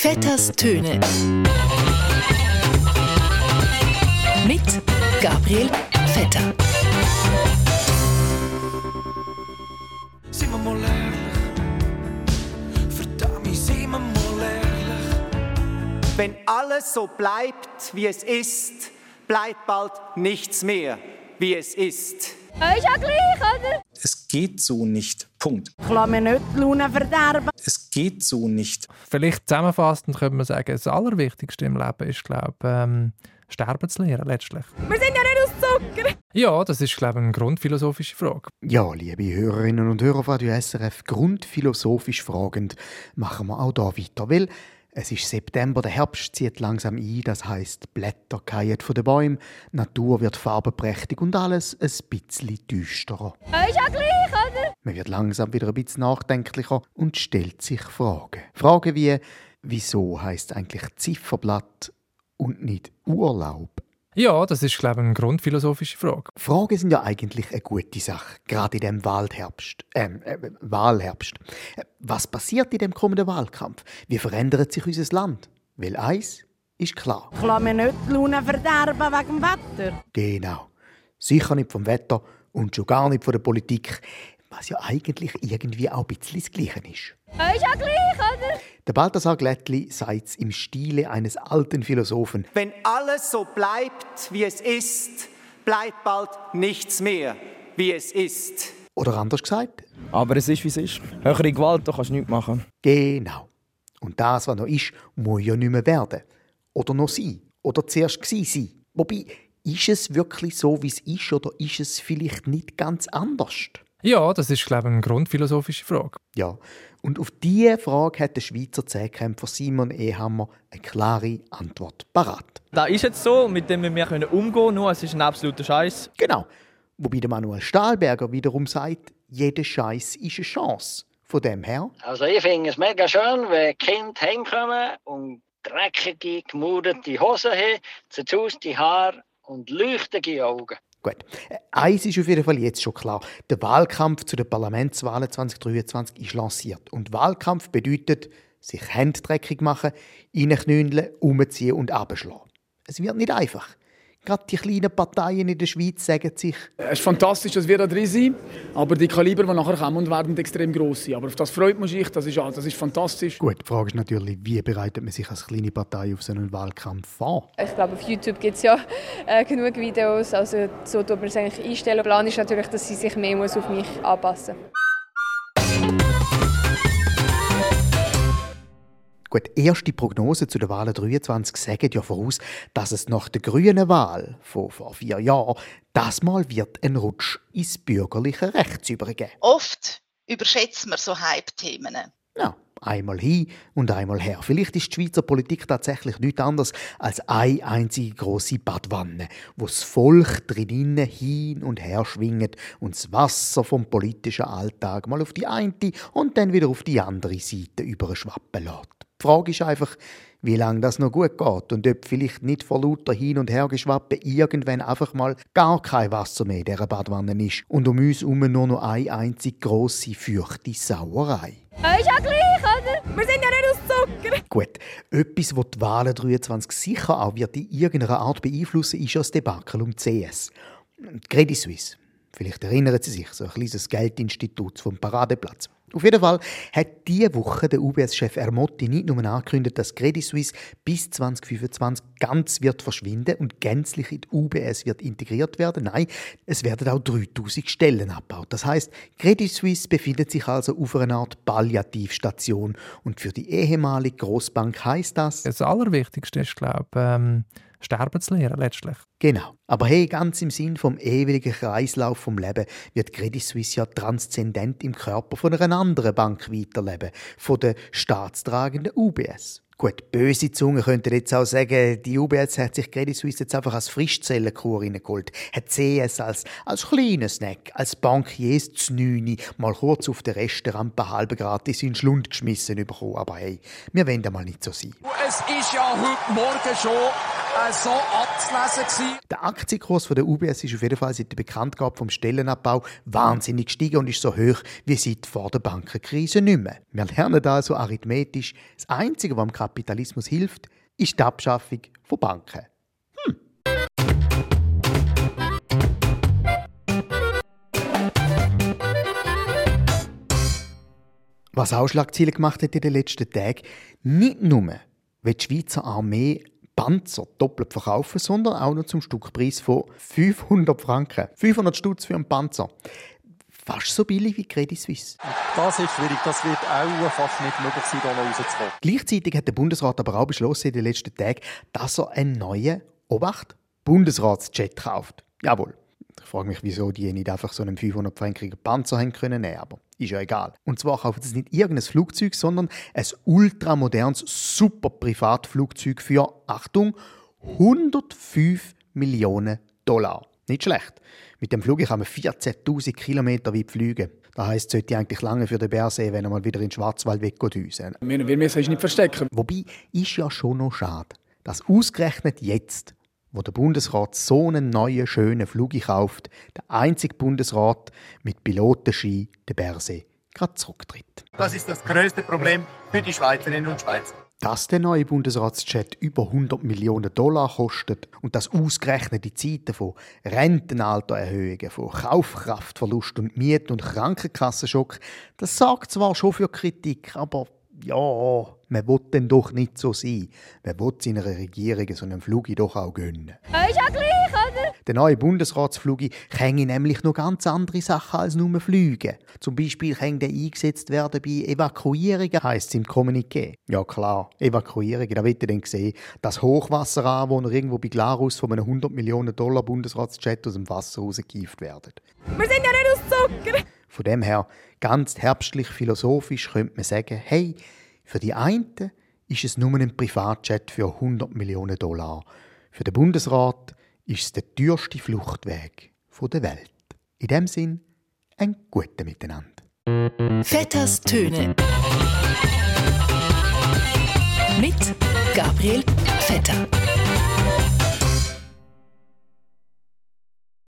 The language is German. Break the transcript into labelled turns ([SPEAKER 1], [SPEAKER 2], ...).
[SPEAKER 1] Vetters Töne. Mit Gabriel Vetter.
[SPEAKER 2] Sind wir mal ehrlich? Verdammt, sind wir mal ehrlich?
[SPEAKER 3] Wenn alles so bleibt, wie es ist, bleibt bald nichts mehr, wie es ist.
[SPEAKER 4] Ja, ist ja gleich, oder?
[SPEAKER 5] Es geht so nicht. Punkt.
[SPEAKER 6] Ich lasse mir nicht die Laune verderben.
[SPEAKER 5] Es geht so nicht.
[SPEAKER 7] Vielleicht zusammenfassend könnte man sagen, das Allerwichtigste im Leben ist, glaube ich, ähm, sterben zu lernen, letztlich.
[SPEAKER 4] Wir sind ja nicht aus Zucker.
[SPEAKER 7] Ja, das ist, glaube ich, eine grundphilosophische Frage.
[SPEAKER 8] Ja, liebe Hörerinnen und Hörer von Radio SRF, grundphilosophisch fragend machen wir auch hier weiter, weil es ist September, der Herbst zieht langsam ein, das heißt Blätter fallen von den Bäumen, Natur wird farbenprächtig und alles ein bisschen düsterer.
[SPEAKER 4] Ist ja gleich, oder?
[SPEAKER 8] Man wird langsam wieder ein bisschen nachdenklicher und stellt sich Fragen. Fragen wie, wieso heißt eigentlich Zifferblatt und nicht Urlaub?
[SPEAKER 7] Ja, das ist, glaube ich, eine grundphilosophische Frage.
[SPEAKER 8] Fragen sind ja eigentlich eine gute Sache, gerade in dem Waldherbst, ähm, äh, Wahlherbst. Äh, Was passiert in dem kommenden Wahlkampf? Wie verändert sich unser Land? Weil eins ist klar.
[SPEAKER 6] Ich lasse mir nicht die Laune verderben wegen dem Wetter.
[SPEAKER 8] Genau. Sicher nicht vom Wetter und schon gar nicht von der Politik, was ja eigentlich irgendwie auch ein bisschen das Gleiche ist.
[SPEAKER 4] Ja, ist ja gleich, oder?
[SPEAKER 8] Der Balthasar Glättli sagt es im Stile eines alten Philosophen.
[SPEAKER 3] Wenn alles so bleibt, wie es ist, bleibt bald nichts mehr, wie es ist.
[SPEAKER 8] Oder anders gesagt?
[SPEAKER 9] Aber es ist, wie es ist. Höhere Gewalt, da kannst du nichts machen.
[SPEAKER 8] Genau. Und das, was noch ist, muss ja nicht mehr werden. Oder noch sein. Oder zuerst sein. Wobei, ist es wirklich so, wie es ist, oder ist es vielleicht nicht ganz anders?
[SPEAKER 7] Ja, das ist, glaube ich, eine grundphilosophische Frage.
[SPEAKER 8] Ja, und auf diese Frage hat der Schweizer Zehnkämpfer Simon Ehammer eine klare Antwort parat.
[SPEAKER 9] Das ist jetzt so, mit dem wir können umgehen können, nur es ist ein absoluter Scheiß.
[SPEAKER 8] Genau. Wobei der Manuel Stahlberger wiederum sagt, jeder Scheiß ist eine Chance. Von dem her,
[SPEAKER 10] Also ich finde es mega schön, wenn Kinder heimkommen und dreckige, gemuderte Hosen haben, zerzauste Haare und leuchtende Augen.
[SPEAKER 8] Gut. Äh, Eins ist auf jeden Fall jetzt schon klar. Der Wahlkampf zu den Parlamentswahlen 2023 ist lanciert. Und Wahlkampf bedeutet, sich Hände dreckig machen, reinknündeln, umziehen und abschlagen. Es wird nicht einfach. Gerade die kleinen Parteien in der Schweiz sagen sich,
[SPEAKER 11] Es ist fantastisch, dass wir da drin sind, aber die Kaliber, die nachher kommen, werden extrem gross sein. Aber auf das freut man sich, das ist, das ist fantastisch.
[SPEAKER 8] gut, die Frage ist natürlich, wie bereitet man sich als kleine Partei auf so einen Wahlkampf vor?
[SPEAKER 4] Ich glaube, auf YouTube gibt es ja äh, genug Videos. Also so tut man es eigentlich einstellen. Der Plan ist natürlich, dass sie sich mehr muss auf mich anpassen
[SPEAKER 8] Gut, erste Prognosen zu der Wahl 23 sagen ja voraus, dass es nach der grünen Wahl von vor vier Jahren das Mal wird ein Rutsch ins bürgerliche Rechts übergeben.
[SPEAKER 12] Oft überschätzt man so Hype-Themen.
[SPEAKER 8] Ja, einmal hin und einmal her. Vielleicht ist die Schweizer Politik tatsächlich nichts anderes als eine einzige große Badwanne, wo das Volk drinnen hin und her schwingt und das Wasser vom politischen Alltag mal auf die eine und dann wieder auf die andere Seite überschwappen lässt. Die Frage ist einfach, wie lange das noch gut geht und ob vielleicht nicht vor lauter Hin- und Hergeschwappen irgendwann einfach mal gar kein Wasser mehr in dieser Badwanne ist und um uns herum nur noch eine einzige grosse, feuchte Sauerei.
[SPEAKER 4] Ja, ist ja gleich, oder? Wir sind ja nicht aus Zucker.
[SPEAKER 8] Gut, etwas, das die Wahlen 23 sicher auch wird in irgendeiner Art beeinflussen, ist ja das Debakel um CS. Credit Suisse. Vielleicht erinnern Sie sich, so ein kleines Geldinstitut vom Paradeplatz. Auf jeden Fall hat diese Woche der UBS-Chef Ermotti nicht nur angekündigt, dass Credit Suisse bis 2025 ganz wird verschwinden und gänzlich in die UBS wird integriert werden. Nein, es werden auch 3000 Stellen abgebaut. Das heißt, Credit Suisse befindet sich also auf einer Art Palliativstation und für die ehemalige Großbank heißt das
[SPEAKER 7] Das Allerwichtigste ist, glaube ich, ähm, sterben zu lernen, letztlich.
[SPEAKER 8] Genau. Aber hey, ganz im Sinn vom ewigen Kreislauf vom Leben wird Credit Suisse ja transzendent im Körper von einer anderen Bank weiterleben, von der staatstragenden UBS. Gut, böse Zungen könnten jetzt auch sagen, die UBS hat sich Credit Suisse jetzt einfach als Frischzellenkur reingeholt, hat CS als, als kleinen Snack, als Bankiers Znüni mal kurz auf der Restaurant halb gratis in den Schlund geschmissen bekommen. Aber hey, wir wollen mal nicht so sein.
[SPEAKER 2] Es ist ja heute Morgen schon
[SPEAKER 13] so abzulesen. Gewesen.
[SPEAKER 8] Der Aktienkurs von der UBS ist auf jeden Fall seit der Bekanntgabe vom Stellenabbau wahnsinnig gestiegen und ist so hoch wie seit vor der Bankenkrise nicht mehr. Wir lernen also arithmetisch, das Einzige, was dem Kapitalismus hilft, ist die Abschaffung von Banken. Was auch Schlagzeilen gemacht hat in den letzten Tagen, nicht nur will die Schweizer Armee Panzer doppelt verkaufen, sondern auch noch zum Stückpreis von 500 Franken. 500 Stutz für einen Panzer. Fast so billig wie Credit Suisse.
[SPEAKER 14] Das ist schwierig. Das wird auch fast nicht möglich sein, hier noch rauszukommen.
[SPEAKER 8] Gleichzeitig hat der Bundesrat aber auch beschlossen in den letzten Tagen, dass er einen neuen, Obacht, Bundesratsjet kauft. Jawohl. Ich frage mich, wieso die nicht einfach so einen 500-frankigen Panzer haben können nehmen, aber ist ja egal. Und zwar kaufen sie nicht irgendein Flugzeug, sondern ein ultramodernes, super Privatflugzeug für, Achtung, 105 Millionen Dollar. Nicht schlecht. Mit dem Flug kann man 14.000 Kilometer weit fliegen. Das heisst, es sollte eigentlich lange für den Bärsee, wenn er mal wieder in den Schwarzwald wegdüsen.
[SPEAKER 11] Wir, wir müssen uns nicht verstecken.
[SPEAKER 8] Wobei, ist ja schon noch schade, dass ausgerechnet jetzt, wo der Bundesrat so einen neuen, schönen Flug kauft, der einzige Bundesrat mit Pilotenski, der Bärsee, gerade zurücktritt.
[SPEAKER 15] Das ist das größte Problem für die Schweizerinnen und Schweizer.
[SPEAKER 8] Dass der neue Bundesratsjet über 100 Millionen Dollar kostet und das ausgerechnet in Zeiten von Rentenaltererhöhungen, von Kaufkraftverlust und Miet- und Krankenkassenschock, das sorgt zwar schon für Kritik, aber ja, man will denn doch nicht so sein. Man will seiner Regierung so einen Flug doch auch gönnen.
[SPEAKER 16] Ist ja gleich, oder?
[SPEAKER 8] Der neue Bundesratsflug kann nämlich noch ganz andere Sachen als nur fliegen. Zum Beispiel kann der eingesetzt werden bei Evakuierungen, heisst es im Kommuniqué. Ja klar, Evakuierungen, da wird ihr dann sehen, das Hochwasseranwohner irgendwo bei Glarus von einem 100 Millionen Dollar Bundesratsjet aus dem Wasser rausgekieft werden.
[SPEAKER 16] Wir sind ja nicht aus Zucker.
[SPEAKER 8] Von dem her, ganz herbstlich philosophisch könnte man sagen, hey, für die einen ist es nur ein Privatjet für 100 Millionen Dollar. Für den Bundesrat ist es der teuerste Fluchtweg der Welt. In dem Sinn, ein guten Miteinander.
[SPEAKER 1] Vetters Töne. Mit Gabriel Vetter.